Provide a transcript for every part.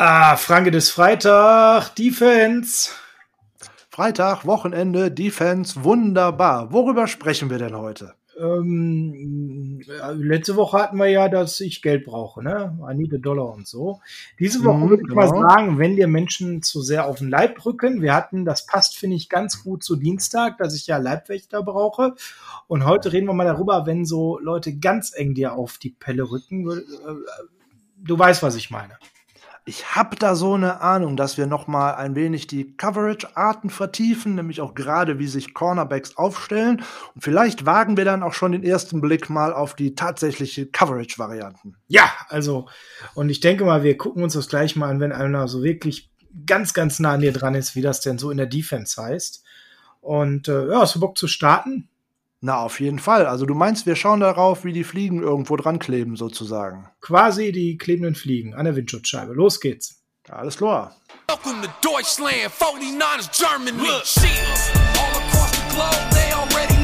Ah, Franke des Freitag, Defense. Freitag, Wochenende, Defense, wunderbar. Worüber sprechen wir denn heute? Ähm, letzte Woche hatten wir ja, dass ich Geld brauche, ne? I need a dollar und so. Diese Woche mhm, würde ich genau. mal sagen, wenn dir Menschen zu sehr auf den Leib rücken, wir hatten, das passt, finde ich, ganz gut zu Dienstag, dass ich ja Leibwächter brauche. Und heute reden wir mal darüber, wenn so Leute ganz eng dir auf die Pelle rücken. Äh, du weißt, was ich meine. Ich habe da so eine Ahnung, dass wir noch mal ein wenig die Coverage-Arten vertiefen, nämlich auch gerade, wie sich Cornerbacks aufstellen. Und vielleicht wagen wir dann auch schon den ersten Blick mal auf die tatsächliche Coverage-Varianten. Ja, also, und ich denke mal, wir gucken uns das gleich mal an, wenn einer so wirklich ganz, ganz nah an dir dran ist, wie das denn so in der Defense heißt. Und äh, ja, hast du Bock zu starten? Na, auf jeden Fall. Also du meinst, wir schauen darauf, wie die Fliegen irgendwo dran kleben, sozusagen. Quasi die klebenden Fliegen an der Windschutzscheibe. Los geht's. Alles klar. Welcome to Deutschland, 49ers Germany. Look. All across the globe, they already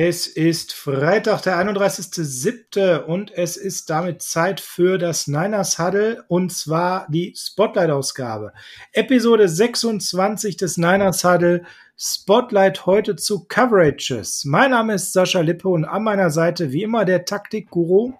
Es ist Freitag, der 31.07. und es ist damit Zeit für das Niners Huddle und zwar die Spotlight-Ausgabe. Episode 26 des Niners Huddle. Spotlight heute zu Coverages. Mein Name ist Sascha Lippe und an meiner Seite wie immer der Taktik-Guru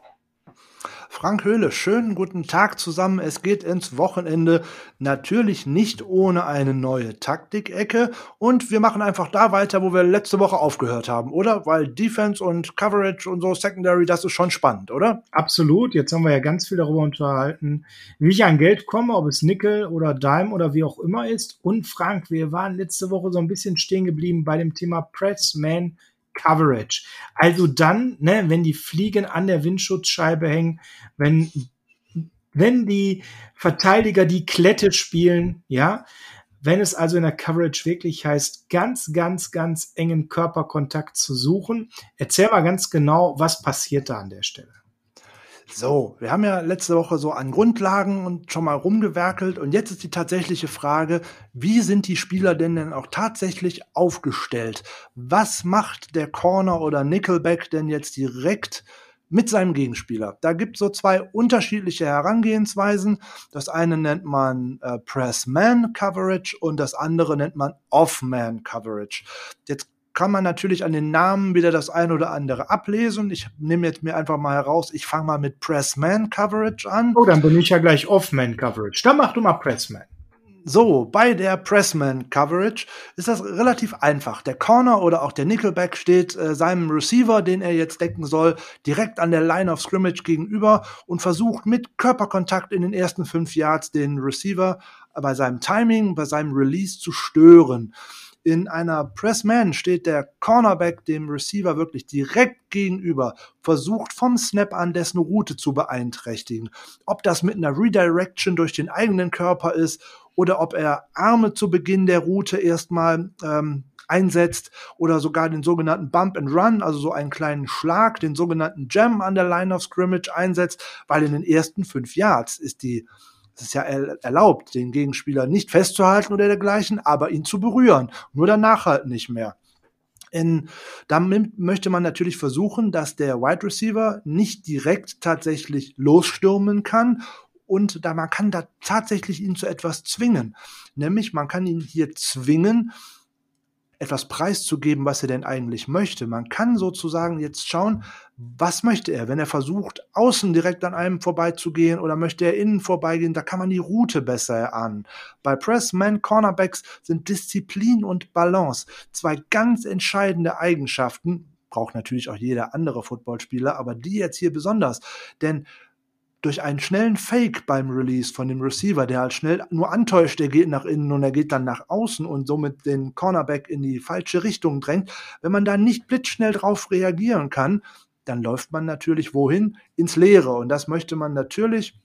Frank Höhle, schönen guten Tag zusammen. Es geht ins Wochenende. Natürlich nicht ohne eine neue Taktikecke. Und wir machen einfach da weiter, wo wir letzte Woche aufgehört haben, oder? Weil Defense und Coverage und so, Secondary, das ist schon spannend, oder? Absolut. Jetzt haben wir ja ganz viel darüber unterhalten, wie ich an Geld komme, ob es Nickel oder Dime oder wie auch immer ist. Und Frank, wir waren letzte Woche so ein bisschen stehen geblieben bei dem Thema Pressman Coverage. Also dann, ne, wenn die Fliegen an der Windschutzscheibe hängen, wenn, wenn die Verteidiger die Klette spielen, ja, wenn es also in der Coverage wirklich heißt, ganz, ganz, ganz engen Körperkontakt zu suchen, erzähl mal ganz genau, was passiert da an der Stelle. So, wir haben ja letzte Woche so an Grundlagen und schon mal rumgewerkelt und jetzt ist die tatsächliche Frage, wie sind die Spieler denn denn auch tatsächlich aufgestellt? Was macht der Corner oder Nickelback denn jetzt direkt mit seinem Gegenspieler? Da gibt es so zwei unterschiedliche Herangehensweisen. Das eine nennt man äh, Press-Man-Coverage und das andere nennt man Off-Man-Coverage. Jetzt kann man natürlich an den Namen wieder das ein oder andere ablesen. Ich nehme jetzt mir einfach mal heraus, ich fange mal mit Pressman Coverage an. Oh, dann bin ich ja gleich Offman Coverage. Dann mach du mal Pressman. So, bei der Pressman Coverage ist das relativ einfach. Der Corner oder auch der Nickelback steht äh, seinem Receiver, den er jetzt decken soll, direkt an der Line of Scrimmage gegenüber und versucht mit Körperkontakt in den ersten fünf Yards den Receiver bei seinem Timing, bei seinem Release zu stören. In einer Press-Man steht der Cornerback dem Receiver wirklich direkt gegenüber, versucht vom Snap an dessen Route zu beeinträchtigen. Ob das mit einer Redirection durch den eigenen Körper ist oder ob er Arme zu Beginn der Route erstmal ähm, einsetzt oder sogar den sogenannten Bump and Run, also so einen kleinen Schlag, den sogenannten Jam an der Line of Scrimmage einsetzt, weil in den ersten fünf Yards ist die es ist ja erlaubt, den Gegenspieler nicht festzuhalten oder dergleichen, aber ihn zu berühren. Nur danach halt nicht mehr. In, damit möchte man natürlich versuchen, dass der Wide Receiver nicht direkt tatsächlich losstürmen kann und da man kann da tatsächlich ihn zu etwas zwingen. Nämlich man kann ihn hier zwingen, etwas preiszugeben, was er denn eigentlich möchte. Man kann sozusagen jetzt schauen, was möchte er, wenn er versucht, außen direkt an einem vorbeizugehen oder möchte er innen vorbeigehen, da kann man die Route besser erahnen. Bei Pressman Cornerbacks sind Disziplin und Balance zwei ganz entscheidende Eigenschaften, braucht natürlich auch jeder andere Footballspieler, aber die jetzt hier besonders, denn durch einen schnellen Fake beim Release von dem Receiver, der halt schnell nur antäuscht, der geht nach innen und er geht dann nach außen und somit den Cornerback in die falsche Richtung drängt. Wenn man da nicht blitzschnell drauf reagieren kann, dann läuft man natürlich wohin? Ins Leere. Und das möchte man natürlich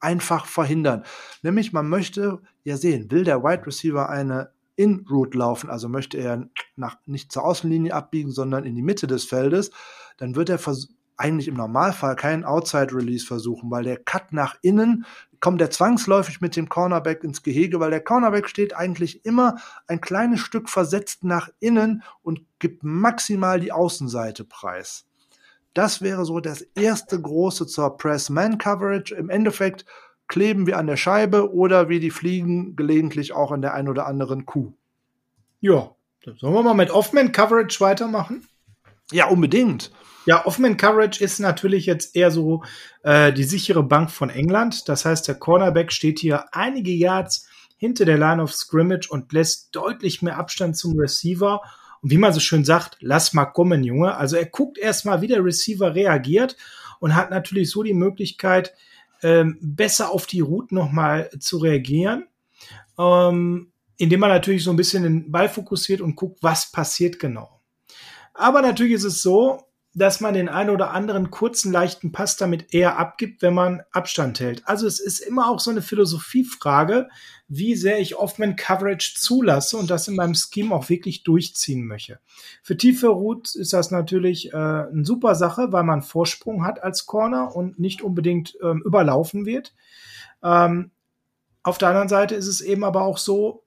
einfach verhindern. Nämlich man möchte ja sehen, will der Wide Receiver eine In-Route laufen, also möchte er nach, nicht zur Außenlinie abbiegen, sondern in die Mitte des Feldes, dann wird er eigentlich im Normalfall keinen Outside-Release versuchen, weil der Cut nach innen kommt der zwangsläufig mit dem Cornerback ins Gehege, weil der Cornerback steht eigentlich immer ein kleines Stück versetzt nach innen und gibt maximal die Außenseite preis. Das wäre so das erste große zur Press-Man-Coverage. Im Endeffekt kleben wir an der Scheibe oder wie die fliegen gelegentlich auch an der ein oder anderen Kuh. Ja, dann sollen wir mal mit Off-Man-Coverage weitermachen? Ja, unbedingt. Ja, Off-Man-Coverage ist natürlich jetzt eher so äh, die sichere Bank von England. Das heißt, der Cornerback steht hier einige Yards hinter der Line of Scrimmage und lässt deutlich mehr Abstand zum Receiver und wie man so schön sagt, lass mal kommen, Junge. Also er guckt erstmal, wie der Receiver reagiert und hat natürlich so die Möglichkeit, ähm, besser auf die Route nochmal zu reagieren. Ähm, indem man natürlich so ein bisschen den Ball fokussiert und guckt, was passiert genau. Aber natürlich ist es so, dass man den einen oder anderen kurzen, leichten Pass damit eher abgibt, wenn man Abstand hält. Also es ist immer auch so eine Philosophiefrage, wie sehr ich Offman Coverage zulasse und das in meinem Scheme auch wirklich durchziehen möchte. Für tiefe Routes ist das natürlich äh, eine super Sache, weil man Vorsprung hat als Corner und nicht unbedingt ähm, überlaufen wird. Ähm, auf der anderen Seite ist es eben aber auch so,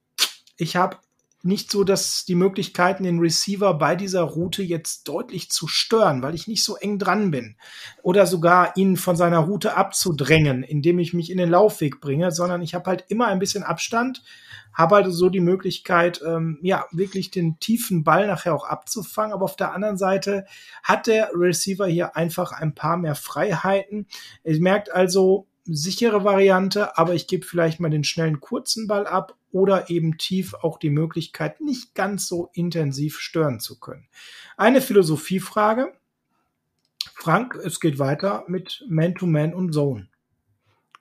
ich habe nicht so, dass die Möglichkeiten, den Receiver bei dieser Route jetzt deutlich zu stören, weil ich nicht so eng dran bin. Oder sogar ihn von seiner Route abzudrängen, indem ich mich in den Laufweg bringe, sondern ich habe halt immer ein bisschen Abstand, habe also so die Möglichkeit, ähm, ja, wirklich den tiefen Ball nachher auch abzufangen. Aber auf der anderen Seite hat der Receiver hier einfach ein paar mehr Freiheiten. Ihr merkt also, sichere Variante, aber ich gebe vielleicht mal den schnellen kurzen Ball ab oder eben tief auch die Möglichkeit, nicht ganz so intensiv stören zu können. Eine Philosophiefrage. Frank, es geht weiter mit Man-to-Man -Man und Zone.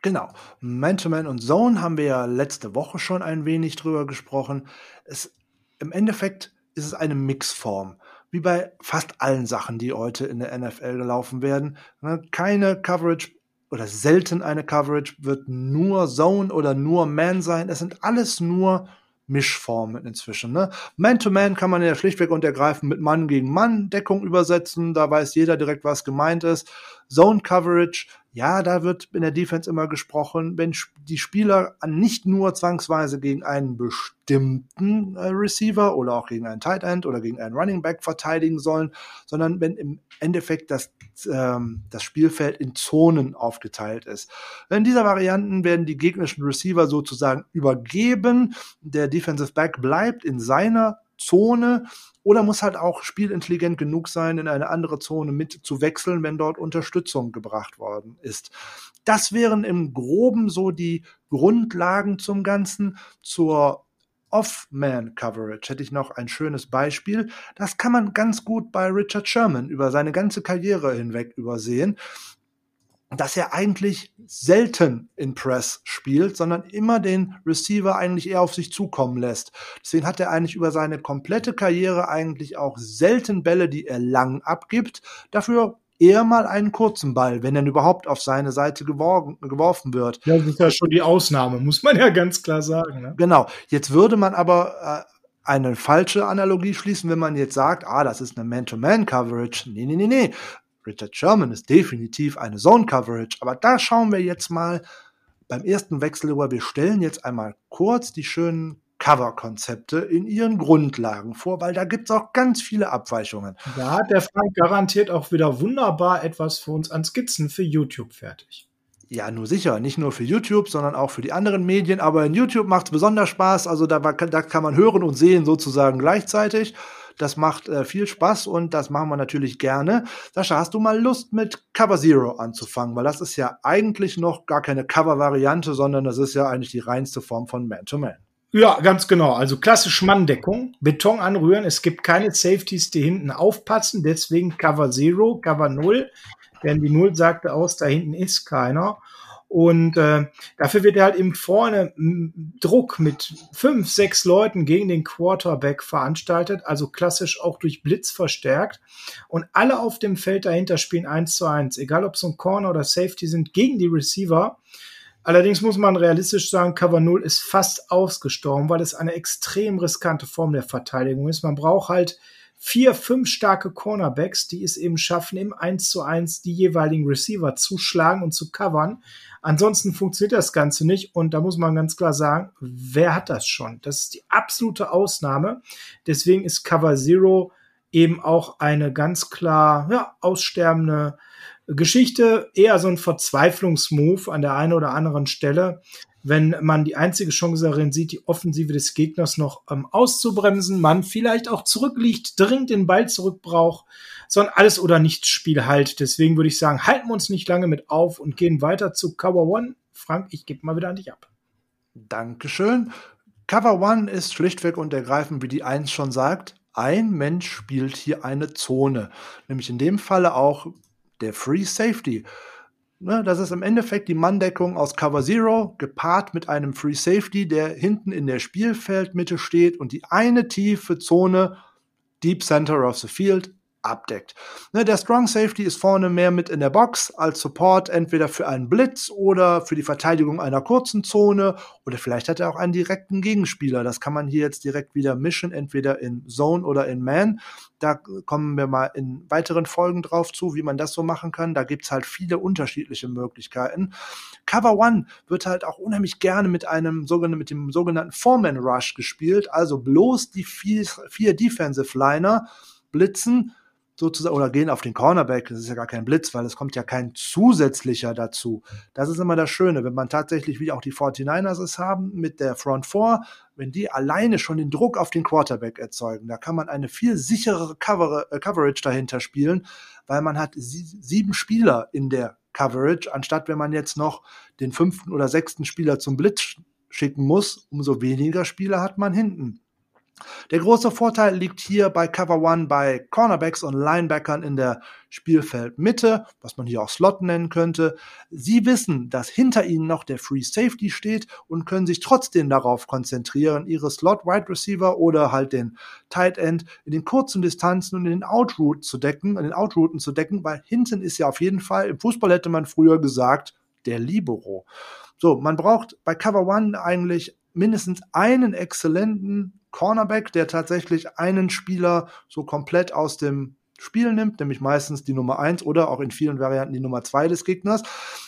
Genau. Man-to-Man -Man und Zone haben wir ja letzte Woche schon ein wenig drüber gesprochen. Es, Im Endeffekt ist es eine Mixform wie bei fast allen Sachen, die heute in der NFL gelaufen werden. Ne, keine Coverage oder selten eine Coverage wird nur Zone oder nur Man sein. Es sind alles nur Mischformen inzwischen. Ne? Man-to-Man -Man kann man ja schlichtweg und ergreifend mit Mann gegen Mann Deckung übersetzen. Da weiß jeder direkt, was gemeint ist. Zone Coverage ja, da wird in der Defense immer gesprochen, wenn die Spieler nicht nur zwangsweise gegen einen bestimmten äh, Receiver oder auch gegen einen Tight End oder gegen einen Running Back verteidigen sollen, sondern wenn im Endeffekt das, ähm, das Spielfeld in Zonen aufgeteilt ist. In dieser Varianten werden die gegnerischen Receiver sozusagen übergeben. Der Defensive Back bleibt in seiner Zone oder muss halt auch spielintelligent genug sein, in eine andere Zone mit zu wechseln, wenn dort Unterstützung gebracht worden ist. Das wären im Groben so die Grundlagen zum Ganzen. Zur Off-Man-Coverage hätte ich noch ein schönes Beispiel. Das kann man ganz gut bei Richard Sherman über seine ganze Karriere hinweg übersehen dass er eigentlich selten in Press spielt, sondern immer den Receiver eigentlich eher auf sich zukommen lässt. Deswegen hat er eigentlich über seine komplette Karriere eigentlich auch selten Bälle, die er lang abgibt. Dafür eher mal einen kurzen Ball, wenn er überhaupt auf seine Seite geworfen, geworfen wird. Ja, das ist ja schon die Ausnahme, muss man ja ganz klar sagen. Ne? Genau. Jetzt würde man aber äh, eine falsche Analogie schließen, wenn man jetzt sagt, ah, das ist eine Man-to-Man-Coverage. Nee, nee, nee, nee. Richard Sherman ist definitiv eine Zone Coverage, aber da schauen wir jetzt mal beim ersten Wechsel über. Wir stellen jetzt einmal kurz die schönen Cover-Konzepte in ihren Grundlagen vor, weil da gibt es auch ganz viele Abweichungen. Da hat der Frank garantiert auch wieder wunderbar etwas für uns an Skizzen für YouTube fertig. Ja, nur sicher. Nicht nur für YouTube, sondern auch für die anderen Medien. Aber in YouTube macht es besonders Spaß. Also da, da kann man hören und sehen sozusagen gleichzeitig. Das macht äh, viel Spaß und das machen wir natürlich gerne. Sascha, hast du mal Lust mit Cover Zero anzufangen? Weil das ist ja eigentlich noch gar keine Cover-Variante, sondern das ist ja eigentlich die reinste Form von Man-to-Man. -Man. Ja, ganz genau. Also klassisch Manndeckung, Beton anrühren. Es gibt keine Safeties, die hinten aufpassen. Deswegen Cover Zero, Cover Null. denn die Null sagte aus, da hinten ist keiner. Und äh, dafür wird halt eben vorne Druck mit fünf, sechs Leuten gegen den Quarterback veranstaltet, also klassisch auch durch Blitz verstärkt. Und alle auf dem Feld dahinter spielen eins zu eins, egal ob es ein Corner oder Safety sind, gegen die Receiver. Allerdings muss man realistisch sagen, Cover 0 ist fast ausgestorben, weil es eine extrem riskante Form der Verteidigung ist. Man braucht halt vier, fünf starke Cornerbacks, die es eben schaffen, im 1 zu 1 die jeweiligen Receiver zu schlagen und zu covern. Ansonsten funktioniert das Ganze nicht und da muss man ganz klar sagen, wer hat das schon? Das ist die absolute Ausnahme. Deswegen ist Cover Zero eben auch eine ganz klar ja, aussterbende Geschichte, eher so ein Verzweiflungsmove an der einen oder anderen Stelle wenn man die einzige Chance darin sieht, die Offensive des Gegners noch ähm, auszubremsen, man vielleicht auch zurückliegt, dringend den Ball zurück braucht, sondern alles oder nichts Spiel halt. Deswegen würde ich sagen, halten wir uns nicht lange mit auf und gehen weiter zu Cover One. Frank, ich gebe mal wieder an dich ab. Dankeschön. Cover One ist schlichtweg und ergreifend, wie die Eins schon sagt, ein Mensch spielt hier eine Zone. Nämlich in dem Falle auch der Free Safety. Ne, das ist im Endeffekt die Manndeckung aus Cover Zero gepaart mit einem Free Safety, der hinten in der Spielfeldmitte steht und die eine tiefe Zone Deep Center of the Field abdeckt. Ne, der Strong Safety ist vorne mehr mit in der Box als Support, entweder für einen Blitz oder für die Verteidigung einer kurzen Zone oder vielleicht hat er auch einen direkten Gegenspieler. Das kann man hier jetzt direkt wieder mischen, entweder in Zone oder in Man. Da kommen wir mal in weiteren Folgen drauf zu, wie man das so machen kann. Da gibt's halt viele unterschiedliche Möglichkeiten. Cover One wird halt auch unheimlich gerne mit einem sogenannten, mit dem sogenannten Foreman Rush gespielt, also bloß die vier, vier Defensive Liner blitzen sozusagen oder gehen auf den Cornerback. Das ist ja gar kein Blitz, weil es kommt ja kein zusätzlicher dazu. Das ist immer das Schöne, wenn man tatsächlich, wie auch die 49ers es haben, mit der Front 4, wenn die alleine schon den Druck auf den Quarterback erzeugen, da kann man eine viel sicherere Cover äh, Coverage dahinter spielen, weil man hat sie sieben Spieler in der Coverage, anstatt wenn man jetzt noch den fünften oder sechsten Spieler zum Blitz schicken muss, umso weniger Spieler hat man hinten. Der große Vorteil liegt hier bei Cover One bei Cornerbacks und Linebackern in der Spielfeldmitte, was man hier auch Slot nennen könnte. Sie wissen, dass hinter ihnen noch der Free Safety steht und können sich trotzdem darauf konzentrieren, ihre Slot Wide Receiver oder halt den Tight End in den kurzen Distanzen und in den Outroute zu decken, in den Outrouten zu decken, weil hinten ist ja auf jeden Fall, im Fußball hätte man früher gesagt, der Libero. So, man braucht bei Cover One eigentlich mindestens einen exzellenten Cornerback, der tatsächlich einen Spieler so komplett aus dem Spiel nimmt, nämlich meistens die Nummer eins oder auch in vielen Varianten die Nummer zwei des Gegners.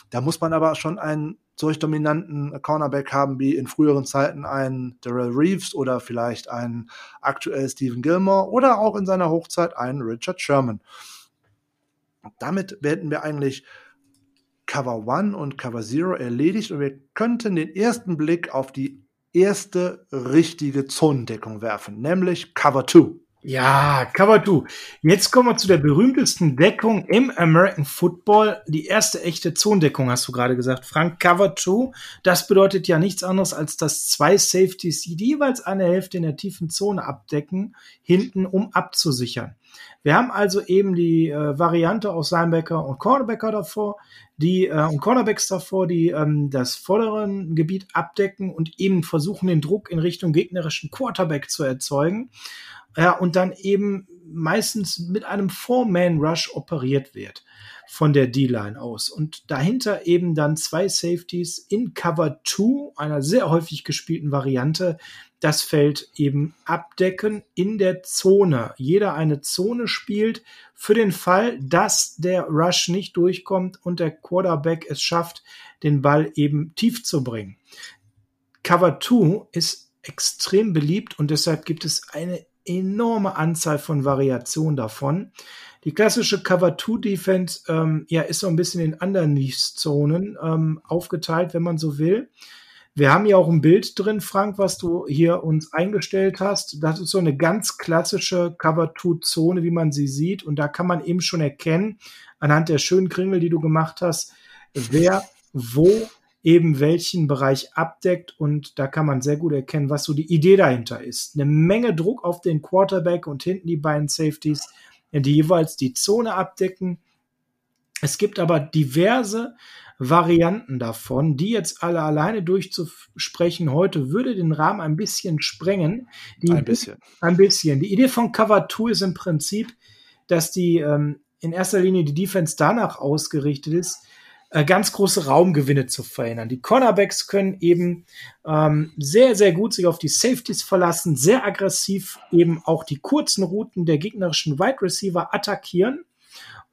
Da muss man aber schon einen solch dominanten Cornerback haben wie in früheren Zeiten einen Darrell Reeves oder vielleicht einen aktuell Stephen Gilmore oder auch in seiner Hochzeit einen Richard Sherman. Damit werden wir eigentlich Cover One und Cover Zero erledigt und wir könnten den ersten Blick auf die erste richtige Zonendeckung werfen, nämlich Cover 2. Ja, Cover 2. Jetzt kommen wir zu der berühmtesten Deckung im American Football. Die erste echte Zonendeckung, hast du gerade gesagt, Frank. Cover 2. Das bedeutet ja nichts anderes, als dass zwei Safeties, jeweils eine Hälfte in der tiefen Zone abdecken, hinten, um abzusichern. Wir haben also eben die äh, Variante aus Linebacker und Cornerbacker davor, die äh, und Cornerbacks davor, die ähm, das vordere Gebiet abdecken und eben versuchen, den Druck in Richtung gegnerischen Quarterback zu erzeugen. Ja, und dann eben meistens mit einem Four-Man-Rush operiert wird von der D-Line aus. Und dahinter eben dann zwei Safeties in Cover 2, einer sehr häufig gespielten Variante, das Feld eben abdecken in der Zone. Jeder eine Zone spielt für den Fall, dass der Rush nicht durchkommt und der Quarterback es schafft, den Ball eben tief zu bringen. Cover 2 ist extrem beliebt und deshalb gibt es eine enorme Anzahl von Variationen davon. Die klassische Cover-2-Defense ähm, ja, ist so ein bisschen in Underneath-Zonen ähm, aufgeteilt, wenn man so will. Wir haben ja auch ein Bild drin, Frank, was du hier uns eingestellt hast. Das ist so eine ganz klassische Cover-2-Zone, wie man sie sieht. Und da kann man eben schon erkennen, anhand der schönen Kringel, die du gemacht hast, wer wo eben welchen Bereich abdeckt. Und da kann man sehr gut erkennen, was so die Idee dahinter ist. Eine Menge Druck auf den Quarterback und hinten die beiden Safeties die jeweils die Zone abdecken. Es gibt aber diverse Varianten davon, die jetzt alle alleine durchzusprechen heute würde den Rahmen ein bisschen sprengen. Die ein bisschen. Ein bisschen. Die Idee von Cover 2 ist im Prinzip, dass die ähm, in erster Linie die Defense danach ausgerichtet ist, äh, ganz große Raumgewinne zu verhindern. Die Cornerbacks können eben ähm, sehr, sehr gut sich auf die Safeties verlassen, sehr aggressiv eben auch die kurzen Routen der gegnerischen Wide Receiver attackieren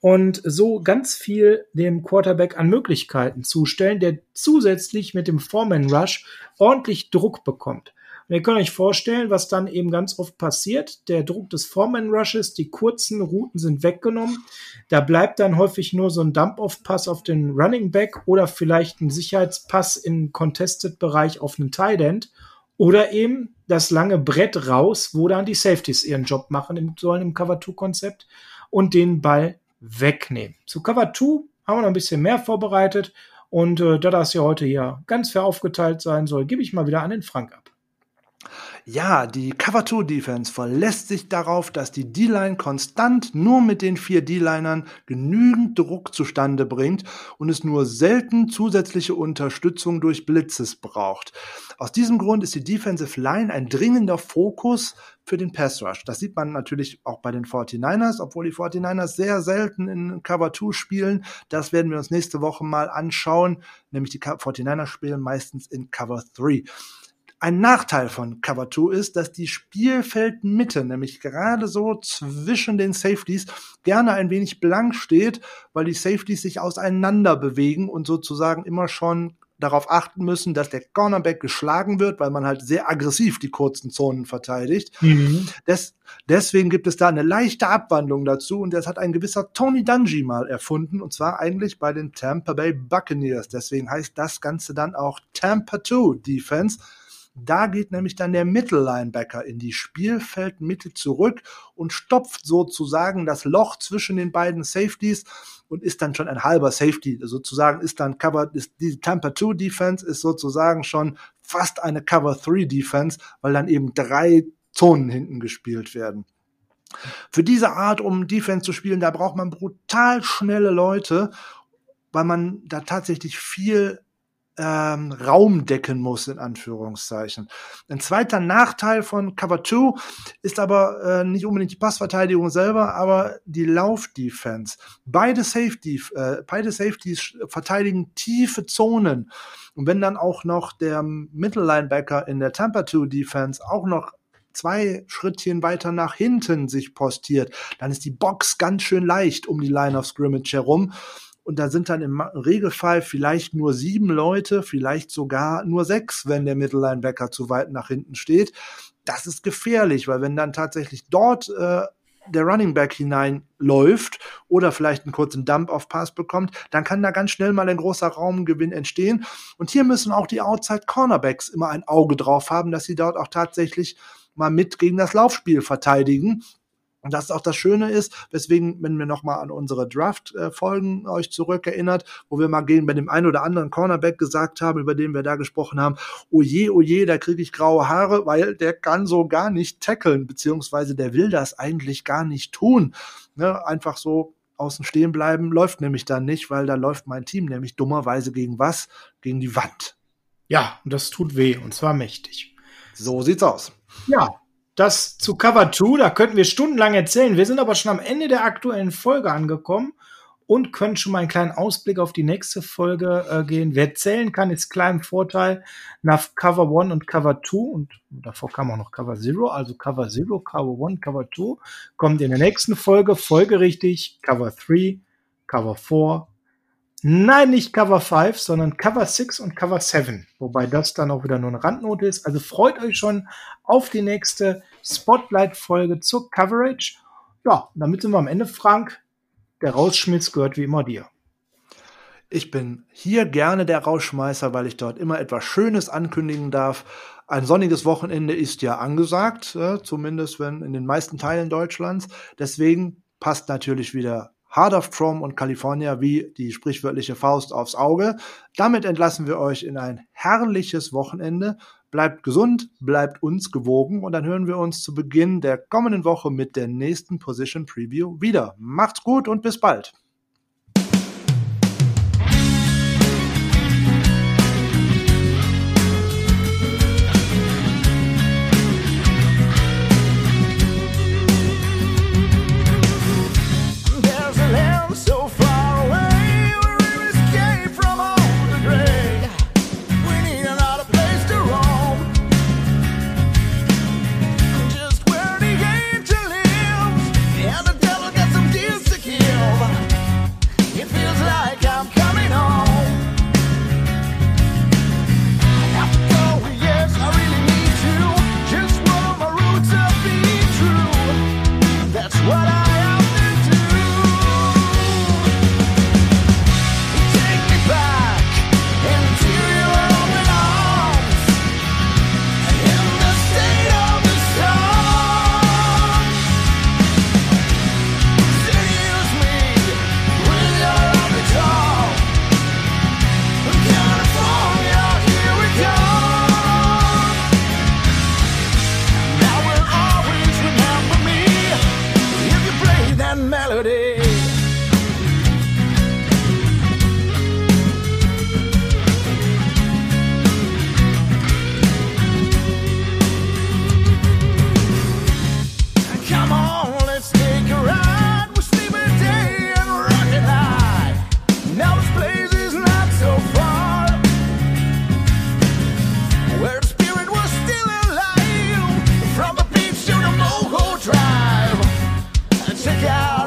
und so ganz viel dem Quarterback an Möglichkeiten zustellen, der zusätzlich mit dem Foreman Rush ordentlich Druck bekommt. Und ihr könnt euch vorstellen, was dann eben ganz oft passiert. Der Druck des Foreman Rushes, die kurzen Routen sind weggenommen. Da bleibt dann häufig nur so ein Dump-Off-Pass auf den Running Back oder vielleicht ein Sicherheitspass in Contested-Bereich auf einen Tight End. Oder eben das lange Brett raus, wo dann die Safeties ihren Job machen im, sollen im Cover-2-Konzept und den Ball wegnehmen. Zu Cover 2 haben wir noch ein bisschen mehr vorbereitet und äh, da das ja heute hier ganz fair aufgeteilt sein soll, gebe ich mal wieder an den Frank ab. Ja, die Cover-2-Defense verlässt sich darauf, dass die D-Line konstant nur mit den vier D-Linern genügend Druck zustande bringt und es nur selten zusätzliche Unterstützung durch Blitzes braucht. Aus diesem Grund ist die Defensive Line ein dringender Fokus für den Pass Rush. Das sieht man natürlich auch bei den 49ers, obwohl die 49ers sehr selten in Cover 2 spielen. Das werden wir uns nächste Woche mal anschauen, nämlich die 49ers spielen meistens in Cover 3. Ein Nachteil von Cover 2 ist, dass die Spielfeldmitte, nämlich gerade so zwischen den Safeties, gerne ein wenig blank steht, weil die Safeties sich auseinander bewegen und sozusagen immer schon darauf achten müssen, dass der Cornerback geschlagen wird, weil man halt sehr aggressiv die kurzen Zonen verteidigt. Mhm. Des, deswegen gibt es da eine leichte Abwandlung dazu und das hat ein gewisser Tony Dungy mal erfunden und zwar eigentlich bei den Tampa Bay Buccaneers. Deswegen heißt das Ganze dann auch Tampa 2 Defense da geht nämlich dann der Mittellinebacker in die Spielfeldmitte zurück und stopft sozusagen das Loch zwischen den beiden Safeties und ist dann schon ein halber Safety. Sozusagen ist dann Cover, ist die Tampa 2 Defense ist sozusagen schon fast eine Cover 3 Defense, weil dann eben drei Zonen hinten gespielt werden. Für diese Art, um Defense zu spielen, da braucht man brutal schnelle Leute, weil man da tatsächlich viel ähm, Raum decken muss, in Anführungszeichen. Ein zweiter Nachteil von Cover 2 ist aber äh, nicht unbedingt die Passverteidigung selber, aber die Laufdefense. Beide, Safety, äh, beide Safeties verteidigen tiefe Zonen. Und wenn dann auch noch der Mittellinebacker in der Tampa 2 Defense auch noch zwei Schrittchen weiter nach hinten sich postiert, dann ist die Box ganz schön leicht um die Line of Scrimmage herum und da sind dann im Regelfall vielleicht nur sieben Leute, vielleicht sogar nur sechs, wenn der Mittellinebacker zu weit nach hinten steht. Das ist gefährlich, weil wenn dann tatsächlich dort äh, der Running Back hineinläuft oder vielleicht einen kurzen Dump auf Pass bekommt, dann kann da ganz schnell mal ein großer Raumgewinn entstehen. Und hier müssen auch die Outside Cornerbacks immer ein Auge drauf haben, dass sie dort auch tatsächlich mal mit gegen das Laufspiel verteidigen und das ist auch das Schöne ist, weswegen, wenn wir nochmal an unsere Draft-Folgen euch zurückerinnert, wo wir mal gegen bei dem einen oder anderen Cornerback gesagt haben, über den wir da gesprochen haben, oh je, oh da kriege ich graue Haare, weil der kann so gar nicht tackeln, beziehungsweise der will das eigentlich gar nicht tun. Ne? Einfach so außen stehen bleiben, läuft nämlich dann nicht, weil da läuft mein Team nämlich dummerweise gegen was? Gegen die Wand. Ja, und das tut weh, und zwar mächtig. So sieht's aus. Ja, das zu Cover 2, da könnten wir stundenlang erzählen. Wir sind aber schon am Ende der aktuellen Folge angekommen und können schon mal einen kleinen Ausblick auf die nächste Folge äh, gehen. Wer zählen kann, ist klein Vorteil nach Cover 1 und Cover 2 und davor kam auch noch Cover 0, also Cover 0, Cover 1, Cover 2 kommt in der nächsten Folge folgerichtig Cover 3, Cover 4, Nein, nicht Cover 5, sondern Cover 6 und Cover 7. Wobei das dann auch wieder nur eine Randnote ist. Also freut euch schon auf die nächste Spotlight-Folge zur Coverage. Ja, damit sind wir am Ende, Frank. Der Rausschmiss gehört wie immer dir. Ich bin hier gerne der Rausschmeißer, weil ich dort immer etwas Schönes ankündigen darf. Ein sonniges Wochenende ist ja angesagt, äh, zumindest wenn in den meisten Teilen Deutschlands. Deswegen passt natürlich wieder Heart of Chrome und California wie die sprichwörtliche Faust aufs Auge. Damit entlassen wir euch in ein herrliches Wochenende. Bleibt gesund, bleibt uns gewogen und dann hören wir uns zu Beginn der kommenden Woche mit der nächsten Position Preview wieder. Macht's gut und bis bald. down.